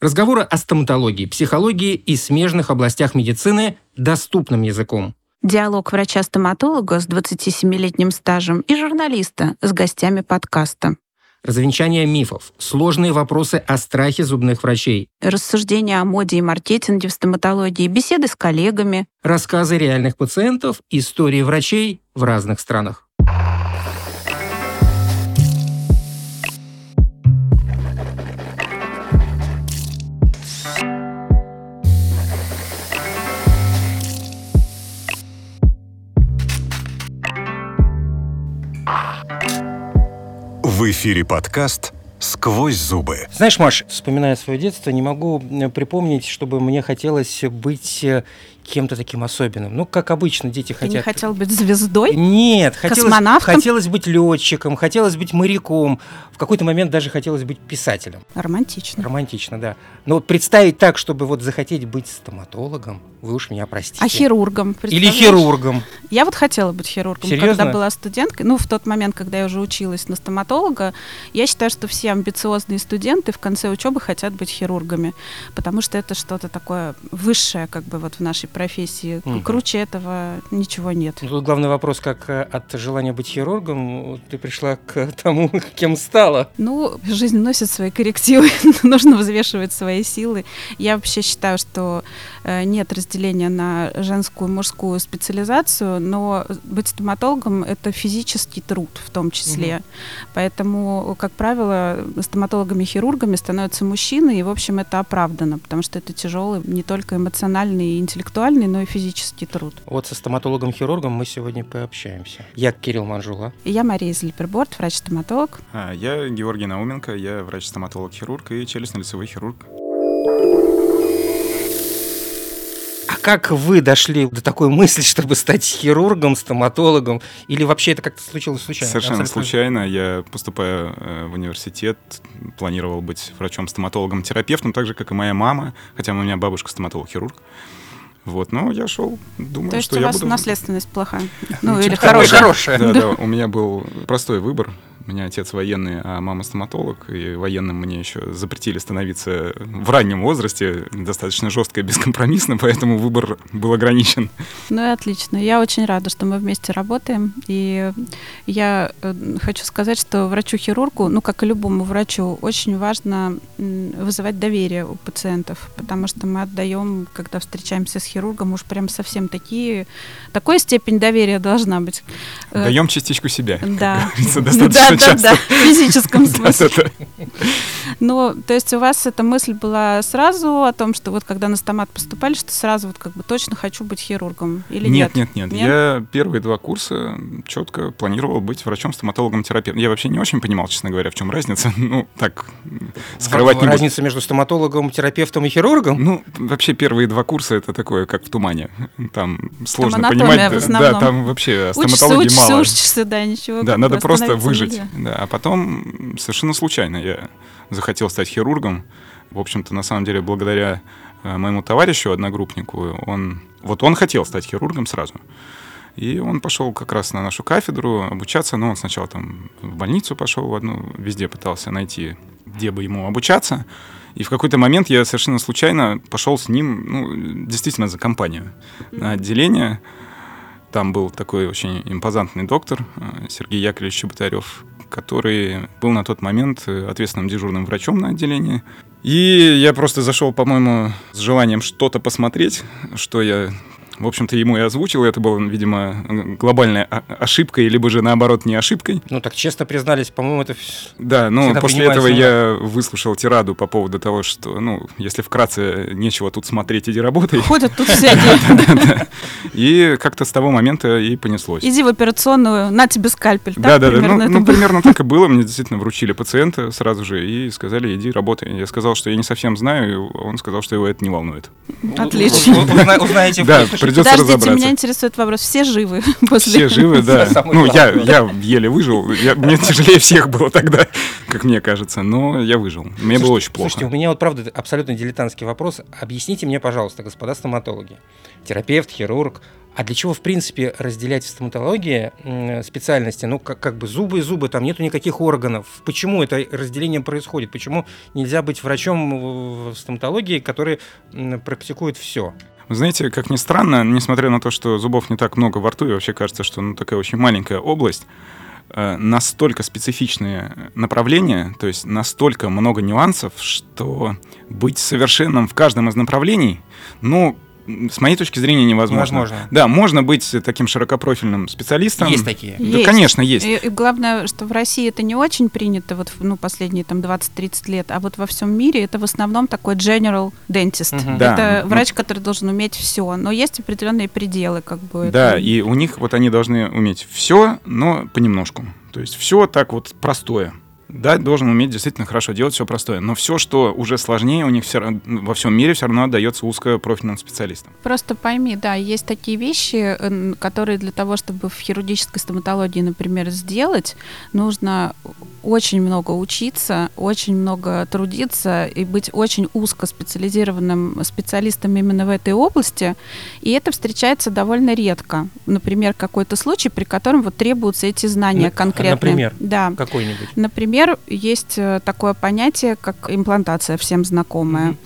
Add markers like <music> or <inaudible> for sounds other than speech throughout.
Разговоры о стоматологии, психологии и смежных областях медицины доступным языком. Диалог врача-стоматолога с 27-летним стажем и журналиста с гостями подкаста. Развенчание мифов, сложные вопросы о страхе зубных врачей, Рассуждения о моде и маркетинге в стоматологии, беседы с коллегами. рассказы реальных пациентов, истории врачей в разных странах. В эфире подкаст «Сквозь зубы». Знаешь, Маш, вспоминая свое детство, не могу припомнить, чтобы мне хотелось быть э, кем-то таким особенным. Ну, как обычно, дети Ты не хотят... хотел быть звездой? Нет, хотелось, Космонавтом? хотелось быть летчиком, хотелось быть моряком. В какой-то момент даже хотелось быть писателем. Романтично. Романтично, да. Но вот представить так, чтобы вот захотеть быть стоматологом, вы уж меня простите. А хирургом? Или хирургом. Я вот хотела быть хирургом, Серьезно? когда была студенткой. Ну, в тот момент, когда я уже училась на стоматолога, я считаю, что все амбициозные студенты в конце учебы хотят быть хирургами, потому что это что-то такое высшее, как бы вот в нашей профессии. Мгм. Круче этого ничего нет. Ну, Тут главный вопрос, как э, от желания быть хирургом ты пришла к <laughs> тому, кем стала. Ну, жизнь носит свои коррективы, <laughs> нужно взвешивать свои силы. Я вообще считаю, что э, нет разделения на женскую и мужскую специализацию, но быть стоматологом — это физический труд в том числе. Поэтому, как правило, стоматологами-хирургами становятся мужчины, и, в общем, это оправдано, потому что это тяжелый не только эмоциональный и интеллектуальный, но и физический труд. Вот со стоматологом-хирургом мы сегодня пообщаемся. Я Кирилл Манжула. И я Мария Зельперборд, врач-стоматолог. А, Я Георгий Науменко, я врач-стоматолог-хирург и челюстно-лицевой хирург. А как вы дошли до такой мысли, чтобы стать хирургом, стоматологом? Или вообще это как-то случилось случайно? Совершенно Абсолютно. случайно. Я, поступая э, в университет, планировал быть врачом-стоматологом-терапевтом, так же, как и моя мама, хотя у меня бабушка стоматолог-хирург. Вот, но я шел, думаю, То есть что у я вас буду... наследственность плохая? Ну, или Такое хорошая? хорошее. Да, да, <laughs> у меня был простой выбор. У меня отец военный, а мама стоматолог. И военным мне еще запретили становиться в раннем возрасте, достаточно жестко и бескомпромиссно, <laughs> поэтому выбор был ограничен. Ну и отлично. Я очень рада, что мы вместе работаем. И я э, хочу сказать, что врачу-хирургу, ну как и любому врачу, очень важно вызывать доверие у пациентов, потому что мы отдаем, когда встречаемся с хирургом, уж прям совсем такие, такой степень доверия должна быть. Э, Даем частичку себя. <laughs> Да, достаточно да, часто. да, в физическом <laughs> смысле. Да-да-да. Ну, то есть у вас эта мысль была сразу о том, что вот когда на стомат поступали, что сразу вот как бы точно хочу быть хирургом или нет? Нет, нет, нет. Нет? Я первые два курса четко планировал быть врачом-стоматологом-терапевтом. Я вообще не очень понимал, честно говоря, в чем разница. <laughs> Ну, так, скрывать не буду. Разница между стоматологом, терапевтом и хирургом? Ну, вообще первые два курса это такое, как в тумане. Там сложно понимать. да, там вообще Учишься, стоматологии учишься, мало. учишься, да, ничего. Да, надо просто выжить. Да, а потом совершенно случайно я захотел стать хирургом. В общем-то, на самом деле, благодаря э, моему товарищу, одногруппнику, он вот он хотел стать хирургом сразу. И он пошел как раз на нашу кафедру обучаться. Но он сначала там в больницу пошел в одну, везде пытался найти, где бы ему обучаться. И в какой-то момент я совершенно случайно пошел с ним, ну, действительно, за компанию на отделение. Там был такой очень импозантный доктор э, Сергей Яковлевич Чеботарев, который был на тот момент э, ответственным дежурным врачом на отделении. И я просто зашел, по-моему, с желанием что-то посмотреть, что я, в общем-то, ему и озвучил. Это была, видимо, глобальная ошибкой, либо же, наоборот, не ошибкой. Ну, так честно признались, по-моему, это... Да, ну, после этого на- я выслушал тираду по поводу того, что, ну, если вкратце, нечего тут смотреть, иди работай. Ходят тут всякие. <laughs> И как-то с того момента и понеслось. Иди в операционную, на тебе скальпель. Да, да, да. Ну, ну, было? примерно так и было. Мне действительно вручили пациента сразу же и сказали, иди работай. Я сказал, что я не совсем знаю, и он сказал, что его это не волнует. Отлично. Узнаете в Придется Подождите, разобраться. меня интересует вопрос. Все живы <laughs> после... Все живы, да. Ну, я, я еле выжил. Я- мне тяжелее всех было тогда, как мне кажется. Но я выжил. Мне было очень плохо. Слушайте, у меня вот правда абсолютно дилетантский вопрос. Объясните мне, пожалуйста, господа стоматологи, терапевт, хирург, а для чего, в принципе, разделять в стоматологии специальности? Ну, как, как бы зубы и зубы, там нету никаких органов. Почему это разделение происходит? Почему нельзя быть врачом в стоматологии, который практикует все? Вы знаете, как ни странно, несмотря на то, что зубов не так много во рту, и вообще кажется, что ну, такая очень маленькая область, э, настолько специфичные направления, то есть настолько много нюансов, что быть совершенным в каждом из направлений, ну, с моей точки зрения, невозможно. Невозможно. Да, можно быть таким широкопрофильным специалистом. Есть такие. Да, Есть. конечно, есть. И, и главное, что в России это не очень принято, вот ну, последние там 20-30 лет, а вот во всем мире это в основном такой general dentist. Мгм. Да, Это ну- врач, который должен уметь все, но есть определенные пределы, как бы. Да, это- и у них вот они должны уметь все, но понемножку. То есть все так вот простое. Да, должен уметь действительно хорошо делать все простое. Но все, что уже сложнее, у них все, во всем мире все равно отдается узкопрофильным специалистам. Просто пойми, да, есть такие вещи, э, которые для того, чтобы в хирургической стоматологии, например, сделать, нужно очень много учиться, очень много трудиться и быть очень узко специализированным специалистом именно в этой области. И это встречается довольно редко. Например, какой-то случай, при котором вот требуются эти знания На- конкретные. например? Да. Какой-нибудь. Например, есть э, такое понятие, как имплантация, всем знакомая. Мгм.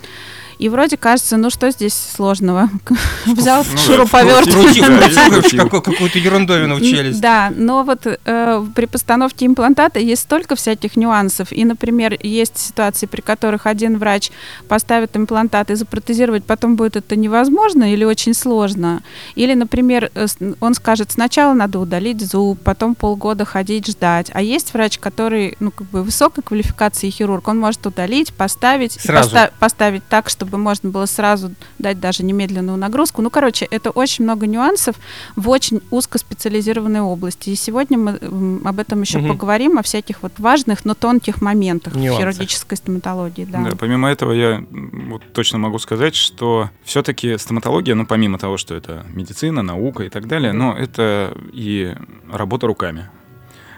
И вроде кажется, ну что здесь сложного? <laughs> Взял Ну шуруповерт. да, Какую-то ерундовину в челюсть. Да, но вот э, при постановке имплантата есть столько всяких нюансов. И, например, есть ситуации, при которых один врач поставит имплантат и запротезировать потом будет это невозможно или очень сложно. Или, например, э, он скажет, сначала надо удалить зуб, потом полгода ходить ждать. А есть врач, который, ну, как бы высокой квалификации хирург, он может удалить, поставить, Сразу. поста- поставить так, чтобы можно было сразу дать даже немедленную нагрузку. Ну, короче, это очень много нюансов в очень узкоспециализированной области. И сегодня мы об этом еще Мгм. поговорим, о всяких вот важных, но тонких моментах Нюансах. в хирургической стоматологии. Да. Да, помимо этого, я вот точно могу сказать, что все-таки стоматология, ну, помимо того, что это медицина, наука и так далее, но это и работа руками.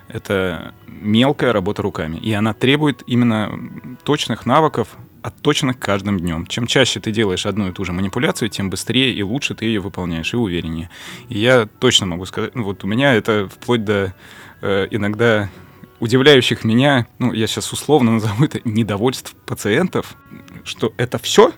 Это мелкая работа руками. И она требует именно точных навыков, отточенных каждым днем. Чем чаще ты делаешь одну и ту же манипуляцию, тем быстрее и лучше ты ее выполняешь, и увереннее. И я точно могу сказать, ну, вот у меня это вплоть до э, иногда удивляющих меня, ну, я сейчас условно назову это недовольств пациентов, что это все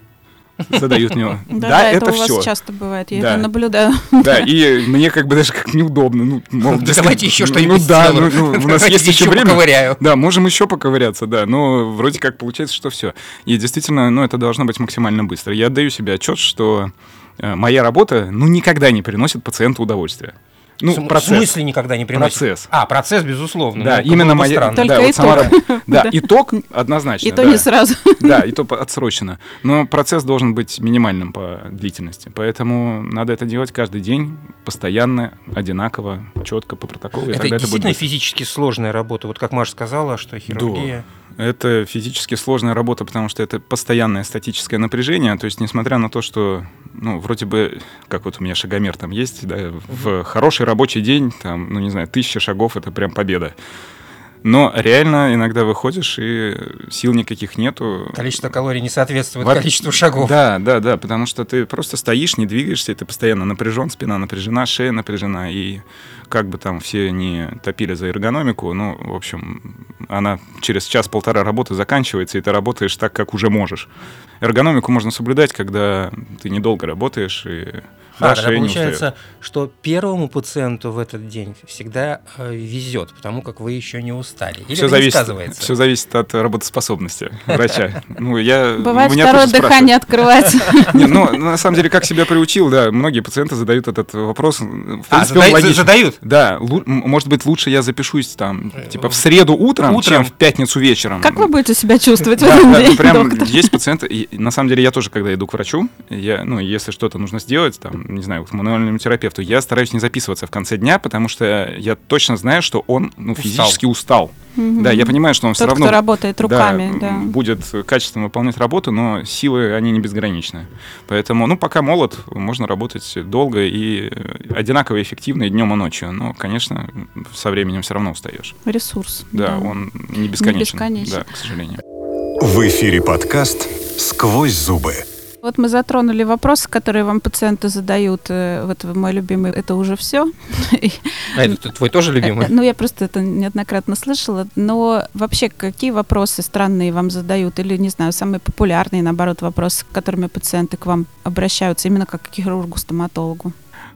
задают мне. Да, Да, это, это у вас все. часто бывает, я Да. это наблюдаю. Да, и мне как бы даже как неудобно. Ну, мол, Да дескать, давайте еще ну, что-нибудь Ну да, ну, ну, у нас есть еще время. поковыряю. Да, можем еще поковыряться, да. Но вроде как получается, что все. И действительно, ну, это должно быть максимально быстро. Я отдаю себе отчет, что э, моя работа, ну, никогда не приносит пациенту удовольствия. Ну, В процесс. Смысле никогда не приносит? Процесс. А, процесс, безусловно. Да, Ну, именно моя... странно. Только <laughs> да, вот сама итог. Да, итог однозначно. И то да. не сразу. <laughs> Да, и то отсрочено. Но процесс должен быть минимальным по длительности. Поэтому надо это делать каждый день, постоянно, одинаково, четко по протоколу. и Это тогда это будет действительно физически сложная работа. Вот как Маша сказала, что хирургия... Это физически сложная работа, потому что это постоянное статическое напряжение. То есть, несмотря на то, что, ну, вроде бы, как вот у меня шагомер там есть, да, в хороший рабочий день, там, ну, не знаю, тысяча шагов — это прям победа. Но реально иногда выходишь, и сил никаких нету. Количество калорий не соответствует Во- количеству шагов. Да, да, да, потому что ты просто стоишь, не двигаешься, и ты постоянно напряжен, спина напряжена, шея напряжена, и как бы там все не топили за эргономику, ну, в общем, она через час-полтора работы заканчивается, и ты работаешь так, как уже можешь. Эргономику можно соблюдать, когда ты недолго работаешь, и А, да, тогда устает. получается, что первому пациенту в этот день всегда э, везет, потому как вы еще не устали. Или Все зависит, сказывается? все зависит от работоспособности врача. Ну, я, Бывает меня второе дыхание открывать. спрашивают. <laughs> Не, ну, на самом деле, как себя приучил, да, многие пациенты задают этот вопрос. В А, принципе, задают? Да, может быть, лучше я запишусь там, типа, в среду утром, чем в пятницу вечером. Как вы будете себя чувствовать в Да, этот да, день, прям есть пациенты, на самом деле я тоже, когда иду к врачу, я, ну, если что-то нужно сделать, там, не знаю, к мануальному терапевту, я стараюсь не записываться в конце дня, потому что я точно знаю, что он, ну, Устал. физически устал. Mm-hmm. Да, я понимаю, что он Тот, все равно... кто работает руками, да, да. будет качественно выполнять работу, но силы, они не безграничны. Поэтому, ну, пока молод, можно работать долго и одинаково эффективно и днем, и ночью. Но, конечно, со временем все равно устаешь. Ресурс. Да, да. он не бесконечен. Не бесконечен. Да, к сожалению. В эфире подкаст «Сквозь зубы». Вот мы затронули вопросы, которые вам пациенты задают. Э, вот мой любимый, это уже все. <laughs> А это твой тоже любимый? Э, ну, я просто это неоднократно слышала. Но вообще, какие вопросы странные вам задают? Или, не знаю, самые популярные, наоборот, вопросы, с которыми пациенты к вам обращаются, именно как к хирургу-стоматологу?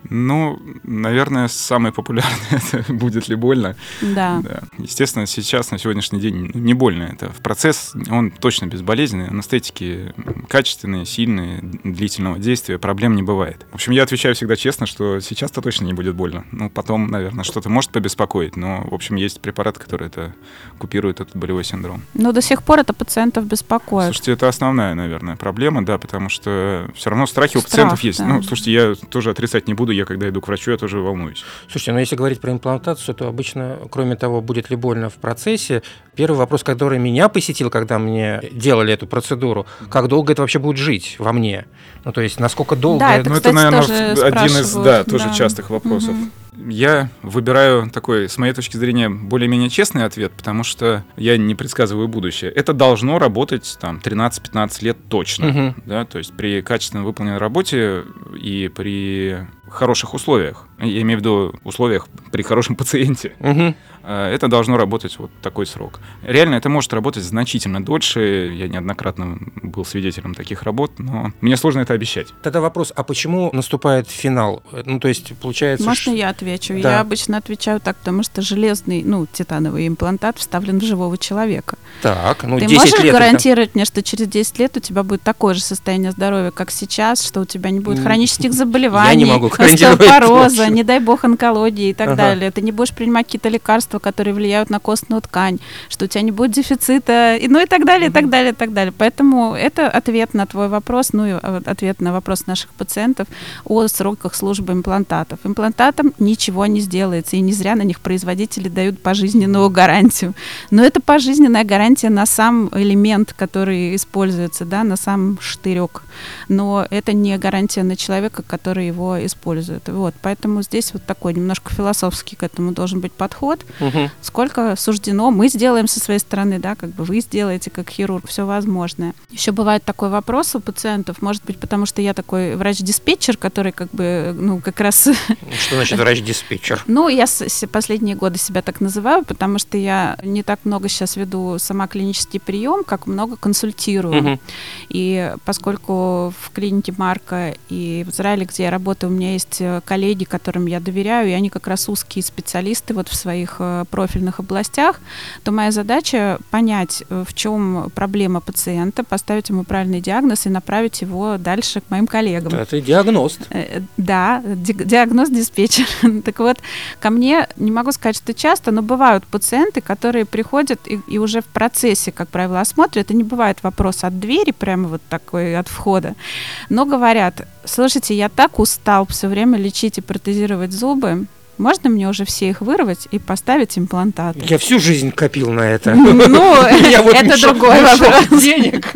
Ну, наверное, самое популярное <laughs> это будет ли больно. Да. да. Естественно, сейчас, на сегодняшний день, ну, не больно. Это в процесс, он точно безболезненный. Анестетики качественные, сильные, длительного действия, проблем не бывает. В общем, я отвечаю всегда честно, что сейчас-то точно не будет больно. Ну, потом, наверное, что-то может побеспокоить, но, в общем, есть препарат, который это купирует этот болевой синдром. Но до сих пор это пациентов беспокоит. Слушайте, это основная, наверное, проблема, да, потому что все равно страхи у пациентов есть. Да. Ну, слушайте, я тоже отрицать не буду буду, я когда иду к врачу, я тоже волнуюсь. Слушайте, ну если говорить про имплантацию, то обычно, кроме того, будет ли больно в процессе, первый вопрос, который меня посетил, когда мне делали эту процедуру, как долго это вообще будет жить во мне? Ну, то есть, насколько долго... Да, это, ну, кстати, это, наверное, один из, да, тоже да. частых вопросов. Угу я выбираю такой, с моей точки зрения, более-менее честный ответ, потому что я не предсказываю будущее. Это должно работать там 13-15 лет точно. Угу. Да, то есть при качественно выполненной работе и при хороших условиях. Я имею в виду условиях при хорошем <laughs> пациенте. Угу. Это должно работать вот такой срок. Реально это может работать значительно дольше. Я неоднократно был свидетелем таких работ, но мне сложно это обещать. Тогда вопрос, а почему наступает финал? Ну, то есть, получается... Можно ш... я отвечу? Да. Я обычно отвечаю так, потому что железный, ну, титановый имплантат вставлен в живого человека. Так, ну, Ты 10 можешь лет гарантировать это... мне, что через 10 лет у тебя будет такое же состояние здоровья, как сейчас, что у тебя не будет хронических заболеваний, <laughs> я не могу остеопороза, <laughs> не дай бог онкологии и так ага. далее. Ты не будешь принимать какие-то лекарства, которые влияют на костную ткань, что у тебя не будет дефицита, и, ну и так далее, и так далее, и так далее. Поэтому это ответ на твой вопрос, ну и а, ответ на вопрос наших пациентов о сроках службы имплантатов. Имплантатам ничего не сделается, и не зря на них производители дают пожизненную гарантию. Но это пожизненная гарантия на сам элемент, который используется, да, на сам штырек. Но это не гарантия на человека, который его использует. Вот, поэтому здесь вот такой немножко философский к этому должен быть подход. Угу. Сколько суждено, мы сделаем со своей стороны, да, как бы вы сделаете как хирург, все возможное. Еще бывает такой вопрос у пациентов, может быть, потому что я такой врач-диспетчер, который как бы, ну, как раз... Что значит врач-диспетчер? Ну, я последние годы себя так называю, потому что я не так много сейчас веду сама клинический прием, как много консультирую. Угу. И поскольку в клинике Марка и в Израиле, где я работаю, у меня есть э, коллеги, которым я доверяю, и они как раз узкие специалисты вот в своих э, профильных областях, то моя задача понять, э, в чем проблема пациента, поставить ему правильный диагноз и направить его дальше к моим коллегам. Это диагност. Да, диагноз-диспетчер. <laughs> так вот, ко мне, не могу сказать, что часто, но бывают пациенты, которые приходят и, и уже в процессе, как правило, осмотра, это не бывает вопрос от двери, прямо вот такой от входа, но говорят, слушайте, я так устал все время лечить и протезировать зубы, можно мне уже все их вырвать и поставить имплантаты? Я всю жизнь копил на это. Ну, <laughs> <laughs> это другой <laughs> вопрос. денег.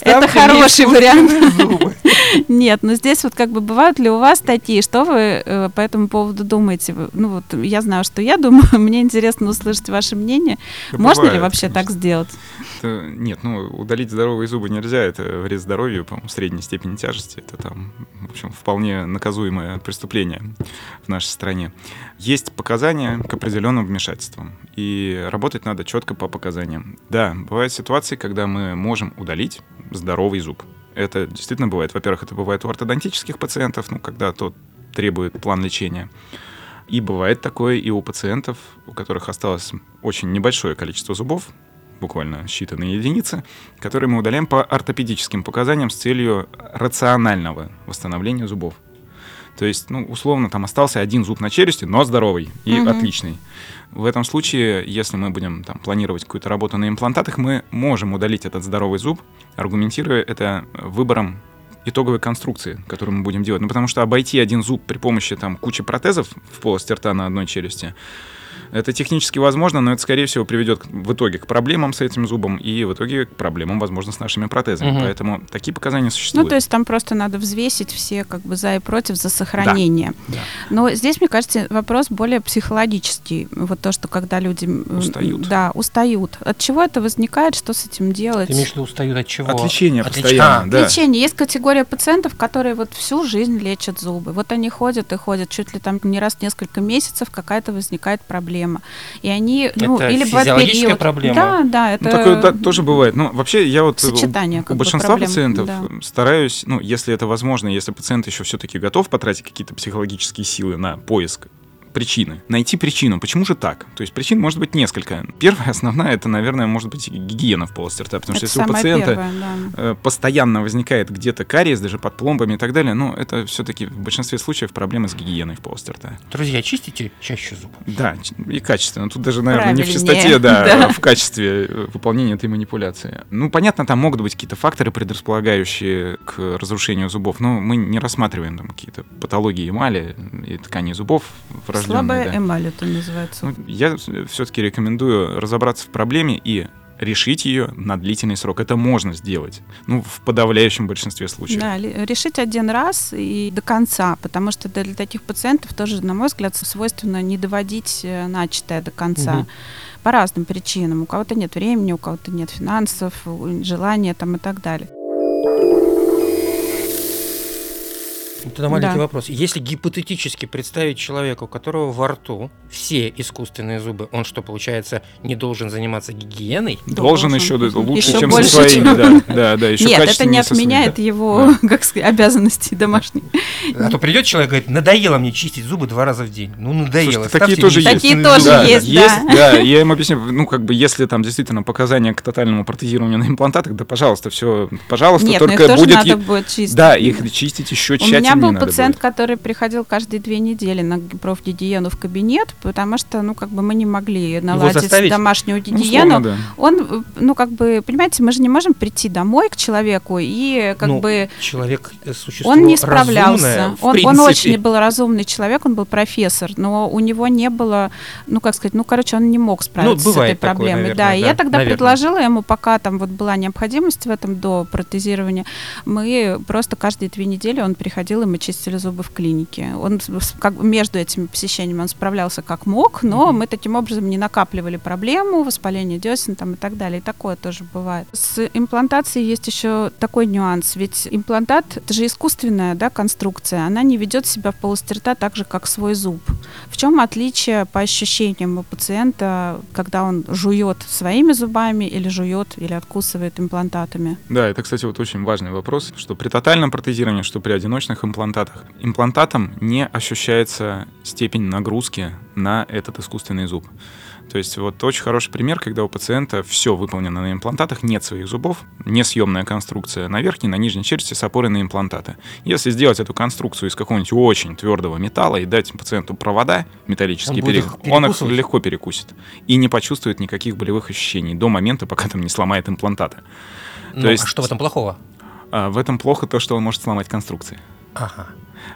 Это хороший вариант. Нет, но здесь вот как бы бывают ли у вас такие, что вы э, по этому поводу думаете? Ну вот я знаю, что я думаю, мне интересно услышать ваше мнение. Можно ли вообще так сделать? Нет, ну удалить здоровые зубы нельзя, это вред здоровью, по средней степени тяжести, это там, в общем, вполне наказуемое преступление в нашей стране. Есть показания к определенным вмешательствам, и работать надо четко по показаниям. Да, бывают ситуации, когда мы можем удалить здоровый зуб. Это действительно бывает. Во-первых, это бывает у ортодонтических пациентов, ну, когда тот требует план лечения. И бывает такое и у пациентов, у которых осталось очень небольшое количество зубов, буквально считанные единицы, которые мы удаляем по ортопедическим показаниям с целью рационального восстановления зубов. То есть, ну, условно, там остался один зуб на челюсти, но здоровый и угу. отличный. В этом случае, если мы будем там, планировать какую-то работу на имплантатах, мы можем удалить этот здоровый зуб, аргументируя это выбором итоговой конструкции, которую мы будем делать. Ну, потому что обойти один зуб при помощи там, кучи протезов в полости рта на одной челюсти, Это технически возможно, но это, скорее всего, приведет в итоге к проблемам с этим зубом и в итоге к проблемам, возможно, с нашими протезами. Мгм. Поэтому такие показания существуют. Ну, то есть там просто надо взвесить все как бы за и против за сохранение. Да. Но здесь, мне кажется, вопрос более психологический. Вот то, что когда люди... Устают. Да, устают. От чего это возникает, что с этим делать? Ты имеешь в виду устают от чего? От лечения От постоянно, А, да. Лечение. Есть категория пациентов, которые вот всю жизнь лечат зубы. Вот они ходят и ходят чуть ли там не раз в несколько месяцев какая-то возникает проблема. И они, ну, Это или бывает физиологическая период. проблема? Да, да, это Ну, такое да, тоже бывает. Ну, вообще, я вот э, сочетание у бы большинства проблем, пациентов да. стараюсь, ну, если это возможно, если пациент еще все-таки готов потратить какие-то психологические силы на поиск причины. Найти причину. Почему же так? То есть причин может быть несколько. Первая, <laughs> основная, это, наверное, может быть гигиена в полости рта. Потому это что если у пациента первое, да. э, постоянно возникает где-то кариес, даже под пломбами и так далее, ну, это все-таки в большинстве случаев проблемы с гигиеной в полости рта. Друзья, чистите чаще зубы. Да, и качественно. Тут даже, наверное, не в Правильнее, чистоте, да, <laughs> да. а в качестве э, выполнения этой манипуляции. Ну, понятно, там могут быть какие-то факторы, предрасполагающие к разрушению зубов, но мы не рассматриваем там какие-то патологии эмали и тканей зубов Слабая да. эмаль это называется. Ну, я все-таки рекомендую разобраться в проблеме и решить ее на длительный срок. Это можно сделать. Ну, в подавляющем большинстве случаев. Да, решить один раз и до конца, потому что для таких пациентов тоже, на мой взгляд, свойственно не доводить э, начатое до конца. Мгм. По разным причинам. У кого-то нет времени, у кого-то нет финансов, желания там и так далее. Тогда маленький Да. вопрос. Если гипотетически представить человека, у которого во рту все искусственные зубы, он что, получается, не должен заниматься гигиеной? Должен, Должен. еще да, лучше, Еще чем больше, со своими. чем- <laughs> Да, да, да, еще Нет, это не со своими, отменяет да. его, <laughs> как сказать, обязанности домашние. А то придет человек и говорит, надоело мне чистить зубы два раза в день. Ну, надоело. Слушайте, такие тоже мне есть. Такие тоже зубы». есть, есть, да. да. Я им объясню, ну, как бы, если там действительно показания к тотальному протезированию на имплантатах, да, пожалуйста, все, пожалуйста, Нет, ну их только тоже будет... надо будет чистить. Да, их чистить еще У тщательнее меня был пациент, будет. который приходил каждые две недели на профгигиену в кабинет, потому что, ну, как бы мы не могли наладить домашнюю Ну, гигиену. условно, да. Он, ну, как бы, понимаете, мы же не можем прийти домой к человеку и, как Ну, бы, Человек э, существо он не разумное, справлялся. в Он, он очень был разумный человек, он был профессор, но у него не было, ну, как сказать, ну, короче, он не мог справиться с бывает этой такое, проблемой. наверное, да, и да, я тогда наверное. предложила ему, пока там вот была необходимость в этом до протезирования, мы просто каждые две недели он приходил, и мы чистили зубы в клинике. Он как между этими посещениями он справлялся как мог, но мы таким образом не накапливали проблему, воспаление десен там и так далее. И такое тоже бывает. С имплантацией есть еще такой нюанс, ведь имплантат это же искусственная да, конструкция, она не ведет себя в полости рта так же, как свой зуб. В чем отличие по ощущениям у пациента, когда он жует своими зубами или жует или откусывает имплантатами? Да, это, кстати, вот очень важный вопрос, что при тотальном протезировании, что при одиночных имплантатах, имплантатом не ощущается степень нагрузки на этот искусственный зуб. То есть вот очень хороший пример, когда у пациента все выполнено на имплантатах, нет своих зубов, несъемная конструкция на верхней, на нижней челюсти с опорой на имплантаты. Если сделать эту конструкцию из какого-нибудь очень твердого металла и дать пациенту провода металлические, Он будет пере- их он их легко перекусит и не почувствует никаких болевых ощущений до момента, пока там не сломает имплантаты. Ну, есть- а что в этом плохого? А в этом плохо то, что он может сломать конструкции. Ага.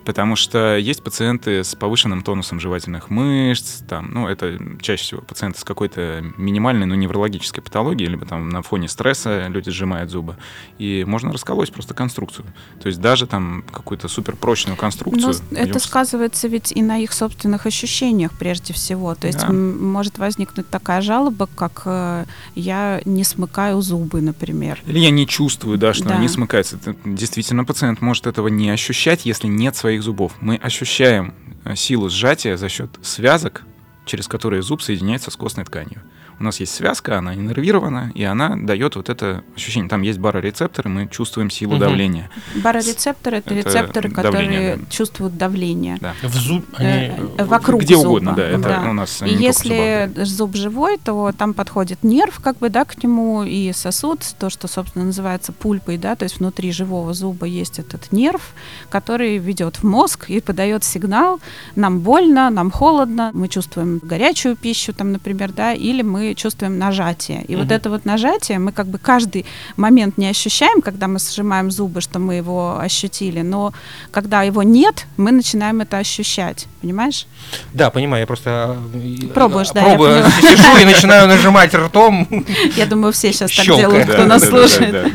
Потому что есть пациенты с повышенным тонусом жевательных мышц, там, ну, это чаще всего пациенты с какой-то минимальной, но неврологической патологией, либо там на фоне стресса люди сжимают зубы, и можно расколоть просто конструкцию. То есть даже там какую-то суперпрочную Но конструкцию. с- это идём с- сказывается ведь и на их собственных ощущениях прежде всего. То есть Да. может возникнуть такая жалоба, как э, я не смыкаю зубы, например. Или я не чувствую, да, что Да. они смыкаются. Это действительно, пациент может этого не ощущать, если нет своих зубов. Мы ощущаем э, силу сжатия за счет связок, через которые зуб соединяется с костной тканью. У нас есть связка, она иннервирована, и она дает вот это ощущение. Там есть барорецепторы, мы чувствуем силу Мгм. давления. Барорецепторы это, Это рецепторы, которые давление, да. чувствуют давление. Да. В зуб... Э, они- э, вокруг Где зуба. угодно, да, это Да. у нас И если да. зуб живой, то там подходит нерв, как бы, да, к нему, и сосуд, то, что, собственно, называется пульпой, да, то есть внутри живого зуба есть этот нерв, который ведет в мозг и подает сигнал, нам больно, нам холодно, мы чувствуем горячую пищу, там, например, да, или мы мы чувствуем нажатие. И вот это вот нажатие мы как бы каждый момент не ощущаем, когда мы сжимаем зубы, что мы его ощутили, но когда его нет, мы начинаем это ощущать. Понимаешь? Да, понимаю, я просто э, Пробуешь, да, пробую, сижу и начинаю нажимать ртом. <laughs> Я думаю, все сейчас так делают, кто нас слушает.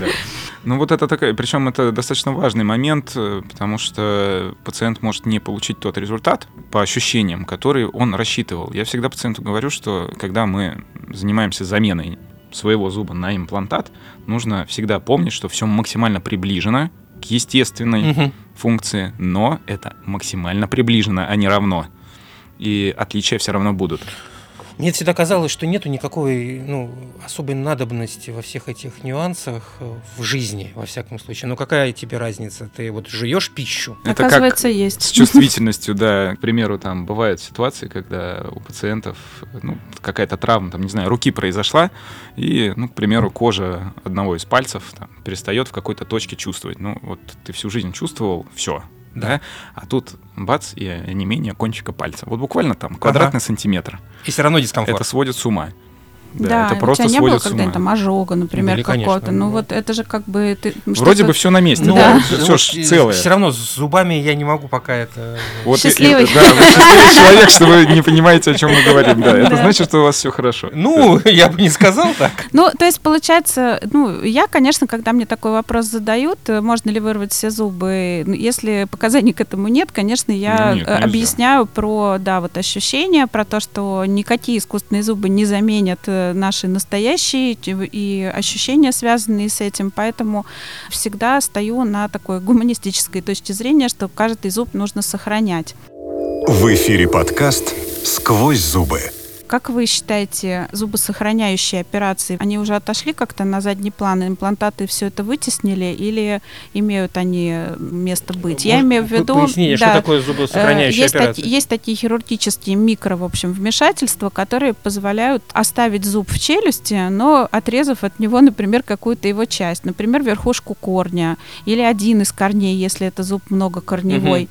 Ну вот это такая, причем это достаточно важный момент, э, потому что пациент может не получить тот результат по ощущениям, который он рассчитывал. Я всегда пациенту говорю, что когда мы занимаемся заменой своего зуба на имплантат, нужно всегда помнить, что все максимально приближено к естественной Мгм. функции, но это максимально приближено, а не равно. И отличия все равно будут. Мне всегда казалось, что нету никакой ну, особой надобности во всех этих нюансах э, в жизни, во всяком случае. Ну какая тебе разница? Ты вот жуешь пищу? Это как Оказывается, есть. С чувствительностью, да. К примеру, там бывают ситуации, когда у пациентов ну, какая-то травма, там, не знаю, руки произошла, и, ну, к примеру, кожа одного из пальцев там, перестает в какой-то точке чувствовать. Ну, вот ты всю жизнь чувствовал все, да, а тут бац, и онемение кончика пальца. Вот буквально там квадратный сантиметр. И все равно дискомфорт. Это сводит с ума. Да, это у просто тебя не было когда-нибудь там ожога, например, конечно, какого-то. Ну ну. вот это же как бы ты Вроде что-то- бы все на месте, Ну, да, все ж целое. Все равно с зубами я не могу пока это... Вот и- Счастливый. и- да, вы счастливый <laughs> человек, что вы не понимаете, о чем мы говорим. Да, это Да. значит, что у вас все хорошо. Ну, <laughs> я бы не сказал так. Ну, то есть, получается, ну, я, конечно, когда мне такой вопрос задают, э, можно ли вырвать все зубы, ну, если показаний к этому нет, конечно, я Ну, нет, э, объясняю про, да, вот ощущения, про то, что никакие искусственные зубы не заменят э, наши настоящие и ощущения, связанные с этим, поэтому всегда стою на такой гуманистической точке зрения, что каждый зуб нужно сохранять. В эфире подкаст «Сквозь зубы». Как вы считаете, зубосохраняющие операции, они уже отошли как-то на задний план, имплантаты все это вытеснили или имеют они место быть? Я имею в виду... Поясни, что да, такое э, зубосохраняющая есть, операция? таки- есть такие хирургические микро, в общем, вмешательства, которые позволяют оставить зуб в челюсти, но отрезав от него, например, какую-то его часть, например, верхушку корня или один из корней, если это зуб многокорневой.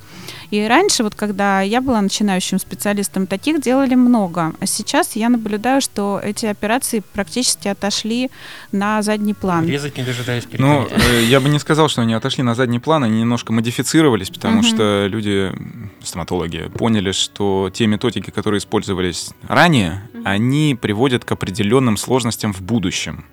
И раньше, вот когда я была начинающим специалистом, таких делали много. А сейчас я наблюдаю, что эти операции практически отошли на задний план. Резать не дожидаясь Ну, э, я бы не сказал, что они отошли на задний план, они немножко модифицировались, потому Мгм. что люди, стоматологи, поняли, что те методики, которые использовались ранее, они приводят к определенным сложностям в будущем.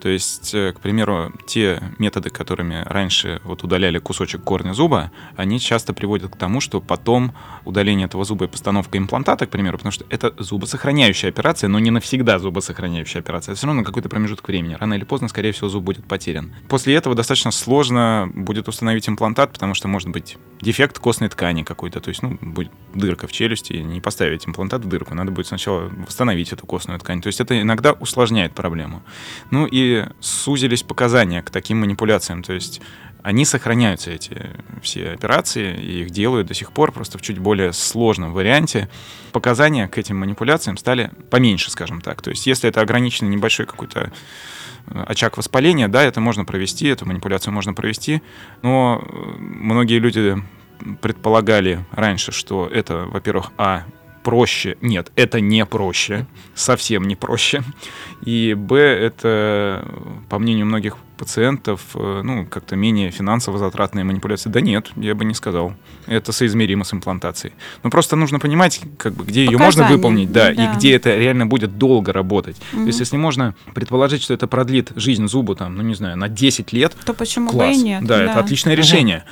То есть, э, к примеру, те методы, которыми раньше вот удаляли кусочек корня зуба, они часто приводят к тому, что потом удаление этого зуба и постановка имплантата, к примеру, потому что это зубосохраняющая операция, но не навсегда зубосохраняющая операция. Это все равно на какой-то промежуток времени. Рано или поздно, скорее всего, зуб будет потерян. После этого достаточно сложно будет установить имплантат, потому что может быть дефект костной ткани какой-то. То есть, ну, будет дырка в челюсти, не поставить имплантат в дырку. Надо будет сначала восстановить эту костную ткань. То есть это иногда усложняет проблему. Ну и сузились показания к таким манипуляциям. То есть они сохраняются, эти все операции, и их делают до сих пор, просто в чуть более сложном варианте. Показания к этим манипуляциям стали поменьше, скажем так. То есть если это ограниченный небольшой какой-то э, очаг воспаления, да, это можно провести, эту манипуляцию можно провести, но э, многие люди предполагали раньше, что это, во-первых, а, проще. Нет, это не проще, совсем не проще. И б, это, по мнению многих пациентов, э, ну, как-то менее финансово затратные манипуляции. Да нет, я бы не сказал. Это соизмеримо с имплантацией. Но просто нужно понимать, как бы, где ее можно Показания, выполнить, да, да. и где это реально будет долго работать. То есть, если можно предположить, что это продлит жизнь зубу, там, ну, не знаю, на 10 лет, То почему бы класс. и нет? Да, это отличное решение.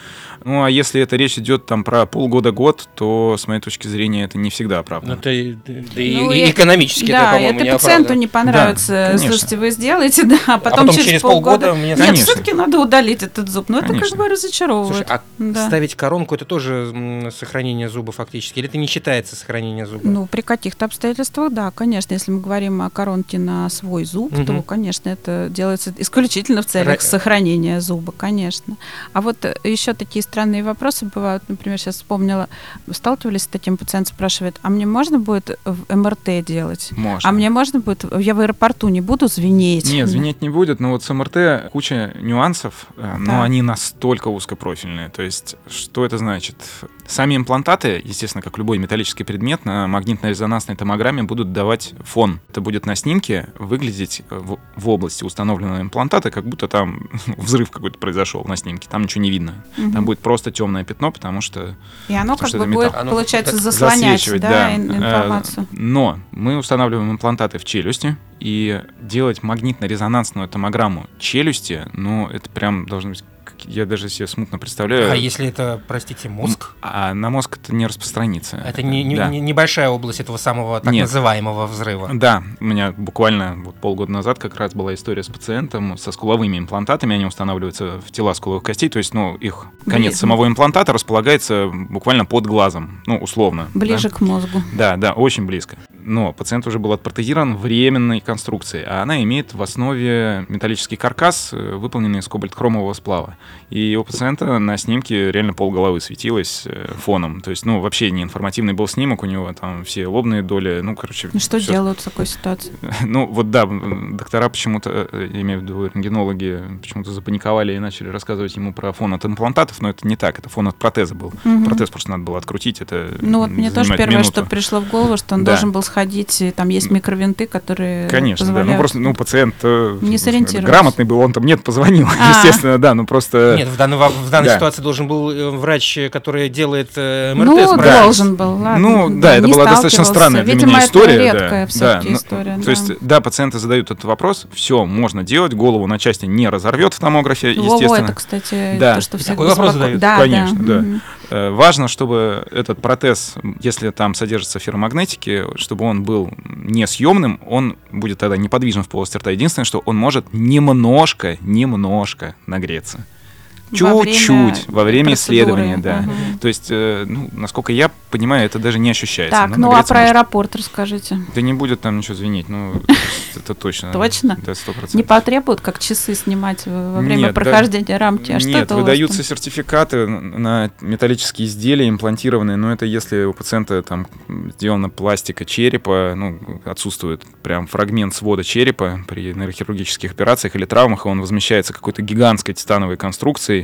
Ну, а если это речь идет там про полгода-год, то, с моей точки зрения, это не всегда Ну, оправдано. это и- да и Ну, и и- экономически это, Да, по-моему, это не пациенту оправдано. не понравится. конечно. Слушайте, вы сделаете, <laughs> да, а потом, потом через, через полгода... полгода мне Нет, Конечно. все-таки надо удалить этот зуб. Ну, это как Конечно. бы разочаровывает. Слушай, а Да. ставить коронку это тоже сохранение зуба фактически? Или это не считается сохранение зуба? Ну, при каких-то обстоятельствах, да, конечно. Если мы говорим о коронке на свой зуб, то, Мгм. конечно, это делается исключительно в целях Ра- сохранения зуба, конечно. А вот еще такие странные вопросы бывают. Например, сейчас вспомнила, сталкивались с таким, пациент спрашивает, а мне можно будет в МРТ делать? Можно. А мне можно будет, я в аэропорту не буду звенеть? Нет, звенеть не будет, но вот с МРТ куча нюансов, э, но Да. они настолько узкопрофильные. То есть, что это значит? Сами имплантаты, естественно, как любой металлический предмет, на магнитно-резонансной томограмме будут давать фон. Это будет на снимке выглядеть в, в области установленного имплантата, как будто там <laughs> взрыв какой-то произошел на снимке. Там ничего не видно. Мгм. Там будет просто темное пятно, потому что И оно как бы будет. Оно получается, заслонять да, ин- Э, информацию. Но мы устанавливаем имплантаты в челюсти, и делать магнитно-резонансную томограмму челюсти, ну, это прям должно быть... Я даже себе смутно представляю. А если это, простите, мозг? А на мозг это не распространится. Это не, не- Да. не- небольшая область этого самого так Нет. называемого взрыва. Да, у меня буквально вот полгода назад как раз была история с пациентом со скуловыми имплантатами. Они устанавливаются в тела скуловых костей, то есть, ну, их конец Ближе. самого имплантата располагается буквально под глазом, ну, условно. да. Ближе к мозгу. Да, да, очень близко. Но пациент уже был отпротезирован временной конструкцией, а она имеет в основе металлический каркас, э, выполненный из кобальт-хромового сплава. И у пациента на снимке реально полголовы светилось э, фоном. То есть, ну, вообще не информативный был снимок, у него там все лобные доли, ну, короче... Ну что всё- делают в такой ситуации? <laughs> Ну, вот да, доктора почему-то, э, я имею в виду рентгенологи, почему-то запаниковали и начали рассказывать ему про фон от имплантатов, но это не так, это фон от протеза был. Мгм. Протез просто надо было открутить, это Ну вот мне тоже первое, минуту. что пришло в голову, что он Да. должен был сходить, там есть микровинты, которые Конечно, да. Ну просто, ну, пациент э, Не сориентировался. грамотный был, он там нет позвонил, А. естественно, да, ну просто. Нет, в данной, в данной Да. ситуации должен был э, врач, э, который делает э, МРТ, Ну, справиться. должен был, ладно. Ну, да, это была достаточно странная для Видимо, меня это история. редкая да, всё-таки да, ну, история. То да. есть, да, пациенты задают этот вопрос, все можно делать, голову на части не разорвет в томографе, Во-во, естественно. это, кстати, Да. то, что всех Такой вопрос задают. Да, Конечно, да. Э, Важно, чтобы этот протез, если там содержатся ферромагнетики, чтобы он был несъемным, он будет тогда неподвижен в полости рта. Единственное, что он может немножко, немножко нагреться. Во Чуть-чуть время во время исследования, да. Мгм. То есть, э, ну, насколько я понимаю, это даже не ощущается. Так, но ну а про может. аэропорт расскажите. Да не будет там ничего звенеть, ну, <laughs> это точно. Точно? Да, сто процентов. Не потребуют, как часы снимать во во время Нет, да- прохождения рамки? А Нет, выдаются там? сертификаты на металлические изделия имплантированные, но это если у пациента там сделана пластика черепа, ну, отсутствует прям фрагмент свода черепа при нейрохирургических операциях или травмах, и он возмещается какой-то гигантской титановой конструкцией,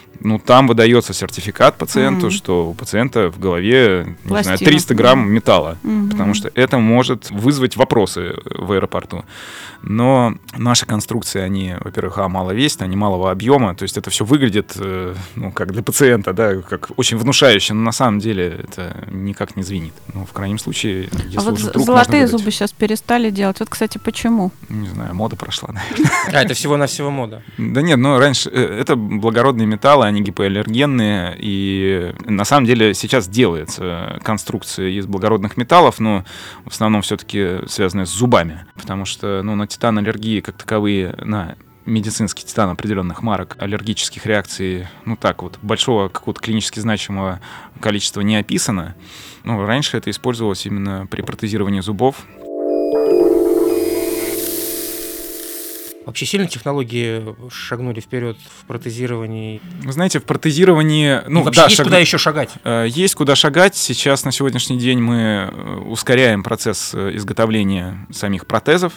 ну, там выдается сертификат пациенту, Мгм. что у пациента в голове, не знаю, Пластина. 300 грамм металла. Мгм. Потому что это может вызвать вопросы в аэропорту. Но наши конструкции, они, во-первых, а, мало весят, они малого объема, то есть это все выглядит, э, ну, как для пациента, да, как очень внушающе, но на самом деле это никак не звенит. Ну, в крайнем случае, если А вот уж з- вдруг золотые выдать. зубы сейчас перестали делать. Вот, кстати, почему? Не знаю, мода прошла, наверное. А, это всего-навсего мода. Да нет, ну раньше э, это благородные металлы, они гипоаллергенные, и на самом деле сейчас делается конструкция из благородных металлов, но в основном все-таки связанная с зубами, потому что ну, на титан аллергии как таковые, на медицинский титан определенных марок аллергических реакций, ну так вот, большого какого-то клинически значимого количества не описано. Ну, раньше это использовалось именно при протезировании зубов, Вообще сильно технологии шагнули вперед в протезировании. Вы знаете, в протезировании... Ну, Ну, вообще да, есть шаг- куда еще шагать. Э, Есть куда шагать. Сейчас на сегодняшний день мы э, ускоряем процесс э, изготовления самих протезов,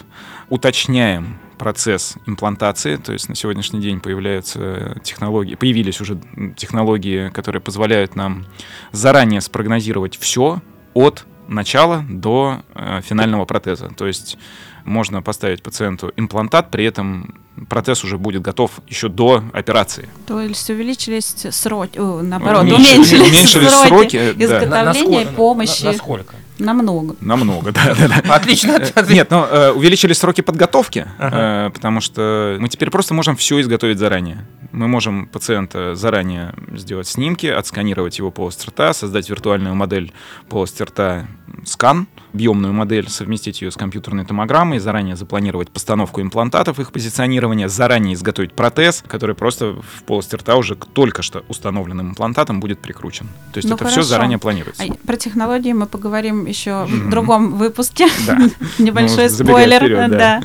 уточняем процесс имплантации, то есть на сегодняшний день появляются технологии, появились уже технологии, которые позволяют нам заранее спрогнозировать все от начала до э, финального протеза. То есть можно поставить пациенту имплантат, при этом протез уже будет готов еще до операции. То есть увеличились сроки, о, наоборот, Уменьшились- уменьшились, сроки, сроки, да. изготовления и насколько- помощи на- насколько? намного. Намного, да, да, да. Отлично. Э, Нет, ну, э, увеличились сроки подготовки, Ага. э, потому что мы теперь просто можем все изготовить заранее. Мы можем пациента заранее сделать снимки, отсканировать его полость рта, создать виртуальную модель полости рта скан, объемную модель, совместить ее с компьютерной томограммой, заранее запланировать постановку имплантатов, их позиционирование, заранее изготовить протез, который просто в полости рта уже к только что установленным имплантатом будет прикручен. То есть Ну, это все хорошо. заранее планируется. А про технологии мы поговорим еще в другом выпуске. <laughs> Небольшой Ну, забегая спойлер. да.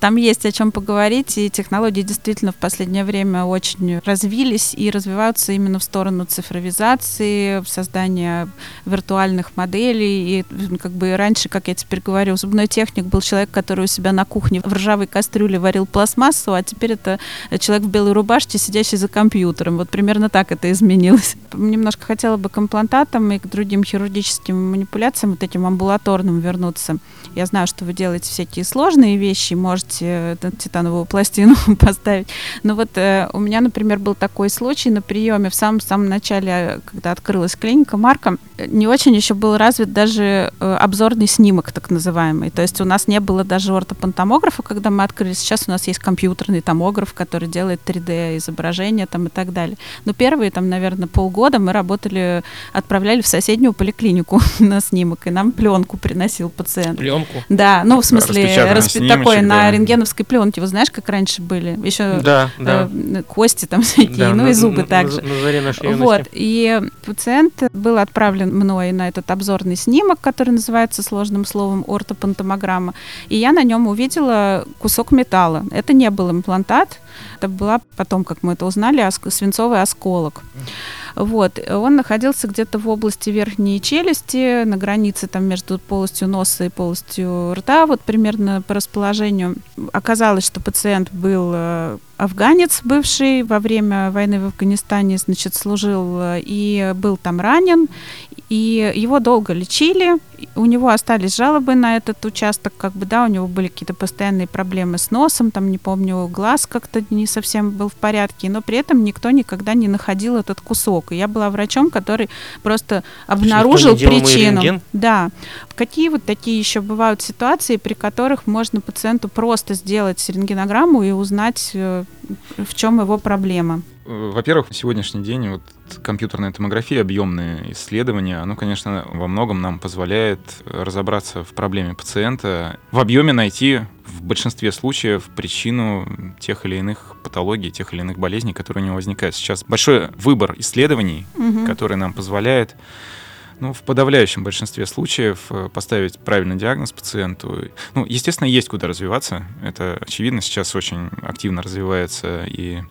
Там есть о чем поговорить, и технологии действительно в последнее время очень развились и развиваются именно в сторону цифровизации, в создания виртуальных моделей. И как бы раньше, как я теперь говорю, зубной техник был человек, который у себя на кухне в ржавой кастрюле варил пластмассу, а теперь это человек в белой рубашке, сидящий за компьютером. Вот примерно так это изменилось. <laughs> Немножко хотела бы к имплантатам и к другим хирургическим манипуляциям, вот этим амбулаторным вернуться. Я знаю, что вы делаете всякие сложные вещи, можете э, титановую пластину <laughs> поставить. Но вот э, у меня, например, был такой случай на приеме в самом-самом начале, э, когда открылась клиника Марка, не очень еще был развит даже э, обзорный снимок, так называемый. То есть у нас не было даже ортопантомографа, когда мы открылись. Сейчас у нас есть компьютерный томограф, который делает 3D-изображения там и так далее. Но первые, там, наверное, полгода мы работали, отправляли в соседнюю поликлинику <laughs> на снимок, и нам пленку приносил пациент. Пленку. Да, ну, в смысле, распи- снимочек, такой на да. рентгеновской пленке. Вы знаешь, как раньше были? Еще Да, да. э, кости там <laughs> всякие, Да, ну на- и зубы на- также. На, заре нашей юности. Вот, и пациент был отправлен мной на этот обзорный снимок, который называется сложным словом ортопантомограмма, и я на нем увидела кусок металла. Это не был имплантат, это была потом, как мы это узнали, оск- свинцовый осколок. Вот, он находился где-то в области верхней челюсти, на границе там между полостью носа и полостью рта, вот примерно по расположению. Оказалось, что пациент был э, афганец бывший во время войны в Афганистане, значит, служил э, и был там ранен, и его долго лечили, у него остались жалобы на этот участок, как бы, да, у него были какие-то постоянные проблемы с носом, там, не помню, глаз как-то не совсем был в порядке, но при этом никто никогда не находил этот кусок. И я была врачом, который просто обнаружил причину. Да. Какие вот такие еще бывают ситуации, при которых можно пациенту просто сделать рентгенограмму и узнать, э, в чем его проблема? Во-первых, в сегодняшний день вот компьютерная томография, объемные исследования, оно, конечно, во многом нам позволяет разобраться в проблеме пациента, в объеме найти в большинстве случаев причину тех или иных патологий, тех или иных болезней, которые у него возникают. Сейчас большой выбор исследований, Мгм. который нам позволяет ну, в подавляющем большинстве случаев э, поставить правильный диагноз пациенту. Ну, естественно, есть куда развиваться. Это очевидно. Сейчас очень активно развивается и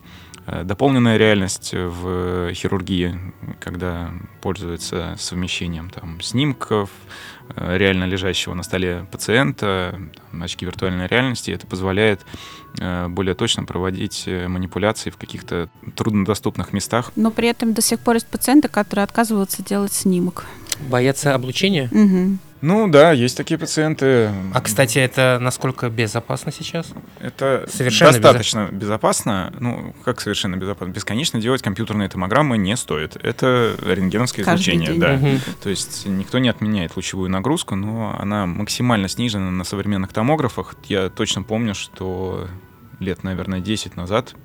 э, дополненная реальность в хирургии, когда пользуются совмещением там, снимков, э, реально лежащего на столе пациента, там, очки виртуальной реальности. Это позволяет более точно проводить манипуляции в каких-то труднодоступных местах. Но при этом до сих пор есть пациенты, которые отказываются делать снимок. Боятся облучения? Мгм. Ну да, есть такие пациенты. А, кстати, это насколько безопасно сейчас? Это Совершенно достаточно безопасно. Ну, как совершенно безопасно? Бесконечно делать компьютерные томограммы не стоит. Это рентгеновское Каждый излучение, день. да. Мгм. То есть никто не отменяет лучевую нагрузку, но она максимально снижена на современных томографах. Я точно помню, что лет, наверное, 10 назад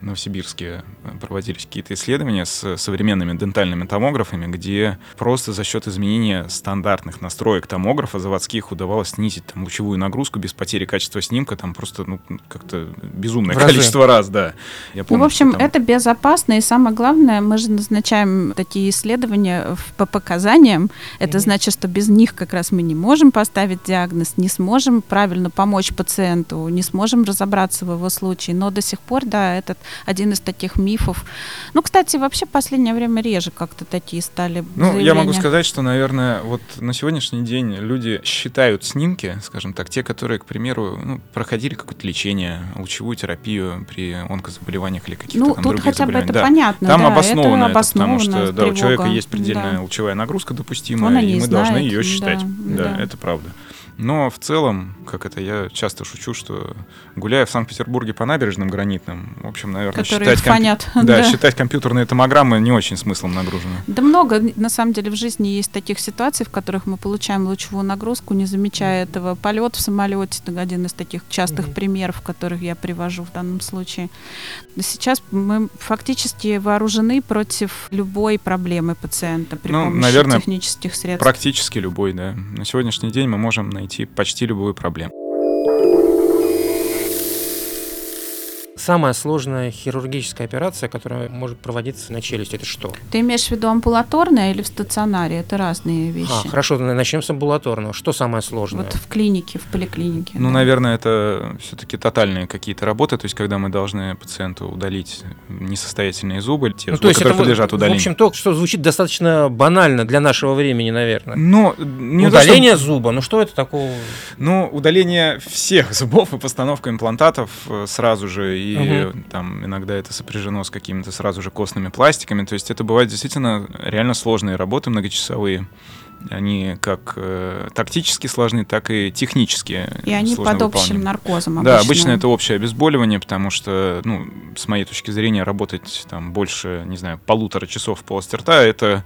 Новосибирске проводились какие-то исследования с современными дентальными томографами, где просто за счет изменения стандартных настроек томографа заводских удавалось снизить там, лучевую нагрузку без потери качества снимка, там просто ну, как-то безумное В разы. количество раз, да. Я Ну, помню, в общем, там- это безопасно, и самое главное, мы же назначаем такие исследования по показаниям. Это значит, что без них как раз мы не можем поставить диагноз, не сможем правильно помочь пациенту, не сможем разобраться в его случае. Но до сих пор, да, этот один из таких мифов. Ну, кстати, вообще в последнее время реже как-то такие стали Ну, я могу заявления. сказать, что, наверное, вот на сегодняшний день люди считают снимки, скажем так, те, которые, к примеру, ну, проходили какое-то лечение, лучевую терапию при онкозаболеваниях или каких-то Ну, там тут хотя бы это. Да. понятно. Там да, обоснованно, это это, потому что да, у человека есть предельная да. лучевая нагрузка Он допустимая, о и мы должны знает, ее да, считать. Да, да. это правда. Но в целом, как это я часто шучу, что гуляя в Санкт-Петербурге по набережным гранитным, в общем, наверное, Которые считать, фонят, <laughs> да, да. считать компьютерные томограммы не очень смыслом нагружено. Да много, на самом деле, в жизни есть таких ситуаций, в которых мы получаем лучевую нагрузку, не замечая этого. Полет в самолете — один из таких частых примеров, которых я привожу в данном случае. Сейчас мы фактически вооружены против любой проблемы пациента при Ну, помощи наверное, технических средств. Практически любой, да. На сегодняшний день мы можем найти почти любую проблему. Самая сложная хирургическая операция, которая может проводиться на челюсти, это что? Ты имеешь в виду амбулаторное или в стационаре? Это разные вещи. А, хорошо, начнем с амбулаторного. Что самое сложное? Вот в клинике, в поликлинике. Ну, да. наверное, это все-таки тотальные какие-то работы, то есть когда мы должны пациенту удалить несостоятельные зубы, те ну, зубы, то есть которые это, подлежат в удалению. общем, то, что звучит достаточно банально для нашего времени, наверное. Но не то, Удаление что- зуба, ну что это такого? Ну, удаление всех <laughs> зубов и постановка имплантатов э, сразу же, и Мгм. там иногда это сопряжено с какими-то сразу же костными пластиками. То есть это бывают действительно реально сложные работы многочасовые. Они как э, тактически сложны, так и технически И они под общим выполнимы. наркозом Да, обычно это общее обезболивание, потому что, ну, с моей точки зрения, работать там больше, не знаю, полутора часов в полости рта, это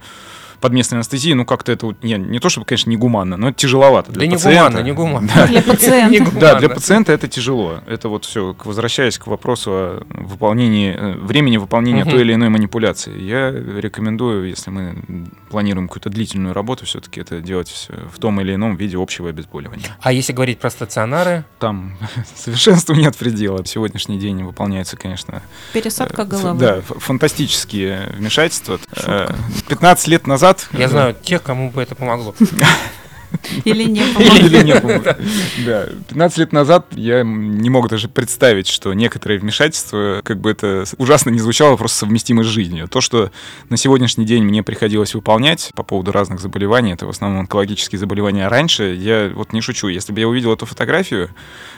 под местной анестезией, ну, как-то это, не, не то чтобы, конечно, не гуманно, но это тяжеловато для Да не пациента. гуманно, не гуманно. Да. Для пациента. <laughs> Да, для пациента это тяжело. Это вот все, возвращаясь к вопросу о выполнении, э, времени выполнения той или иной манипуляции. Я рекомендую, если мы планируем какую-то длительную работу, все-таки это делать в том или ином виде общего обезболивания. А если говорить про стационары, Там <laughs> совершенству нет предела. В сегодняшний день выполняется, конечно, Пересадка э, головы. Да, фантастические вмешательства. Э, 15 лет назад... я э, знаю тех, кому бы это помогло. <laughs> Или не Или, не. Да. 15 лет назад я не мог даже представить, что некоторые вмешательства, как бы это ужасно не звучало, просто совместимы с жизнью. То, что на сегодняшний день мне приходилось выполнять по поводу разных заболеваний, это в основном онкологические заболевания, раньше я вот не шучу, если бы я увидел эту фотографию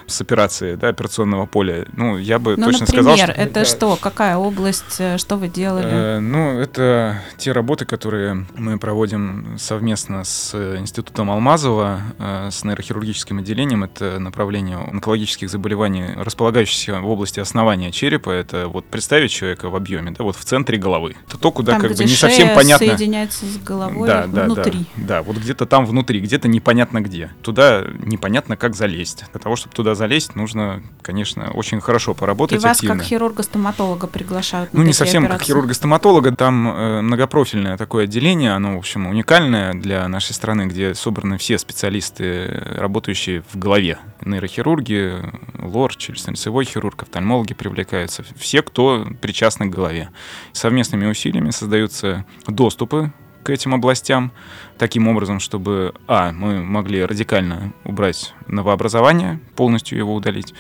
с операции, да, операционного поля, ну, я бы Ну, точно например, сказал, что... это Да. что? Какая область? э, Что вы делали? Э, Ну, это те работы, которые мы проводим совместно с э, Институтом Алмазова, э, с нейрохирургическим отделением. Это направление онкологических заболеваний, располагающихся в области основания черепа. Это вот представить человека в объеме, да, вот в центре головы. Это то, куда Там, как бы не совсем понятно. соединяется с головой Да, да, внутри. да, да, вот где-то там внутри, где-то непонятно где. Туда непонятно, как залезть. Для того, чтобы туда залезть, нужно, конечно, очень хорошо И поработать вас активно. как хирурга-стоматолога приглашают на Ну, не совсем как операции? хирурга-стоматолога, там э, многопрофильное такое отделение, оно, в общем, уникальное для нашей страны, где собраны все специалисты, работающие в голове. Нейрохирурги, лор, челюстно-лицевой хирург, офтальмологи привлекаются. Все, кто причастны к голове. Совместными усилиями создаются доступы к этим областям, таким образом, чтобы, а, мы могли радикально убрать новообразование, полностью его удалить,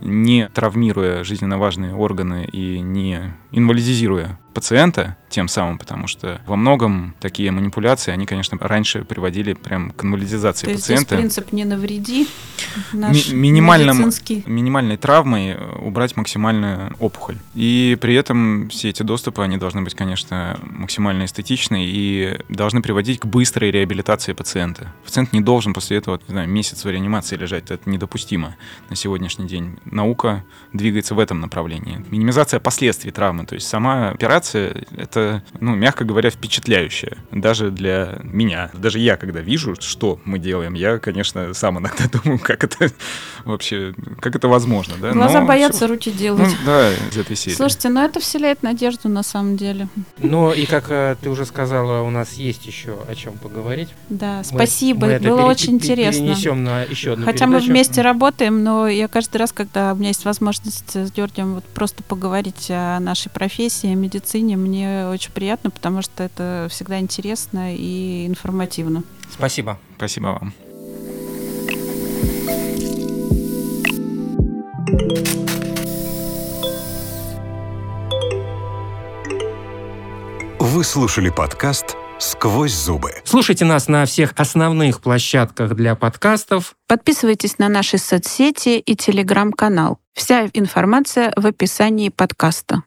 не травмируя жизненно важные органы и не инвалидизируя пациента тем самым, потому что во многом такие манипуляции, они, конечно, раньше приводили прям к инвалидизации То есть здесь пациента. принцип «не навреди», наш Ми- минимальным- минимальной травмой э, убрать максимальную опухоль. И при этом все эти доступы, они должны быть, конечно, максимально эстетичны и должны приводить к быстрой реабилитации пациента. Пациент не должен после этого, не знаю, месяц в реанимации лежать. Это недопустимо на сегодняшний день. Наука двигается в этом направлении. Минимизация последствий травмы. То есть сама операция, это, ну, мягко говоря, впечатляющая. Даже для меня. Даже я, когда вижу, что мы делаем, я, конечно, сам иногда <laughs> думаю, как это вообще, как это возможно. Да? Глаза Но боятся, всё- руки Ну, делают. да, из этой серии. Слушайте, ну это вселяет надежду на самом деле. Ну и как э, ты уже сказала, у нас есть еще о чем поговорить. Да, Мы- спасибо, мы это было пере- очень интересно. Перенесем на еще одну Хотя мы передачу. вместе работаем, но я каждый раз, когда у меня есть возможность с Георгием вот просто поговорить о нашей профессии, о медицине, мне очень приятно, потому что это всегда интересно и информативно. Спасибо. Спасибо вам. Вы слушали подкаст «Сквозь зубы». Слушайте нас на всех основных площадках для подкастов. Подписывайтесь на наши соцсети и телеграм-канал. Вся информация в описании подкаста.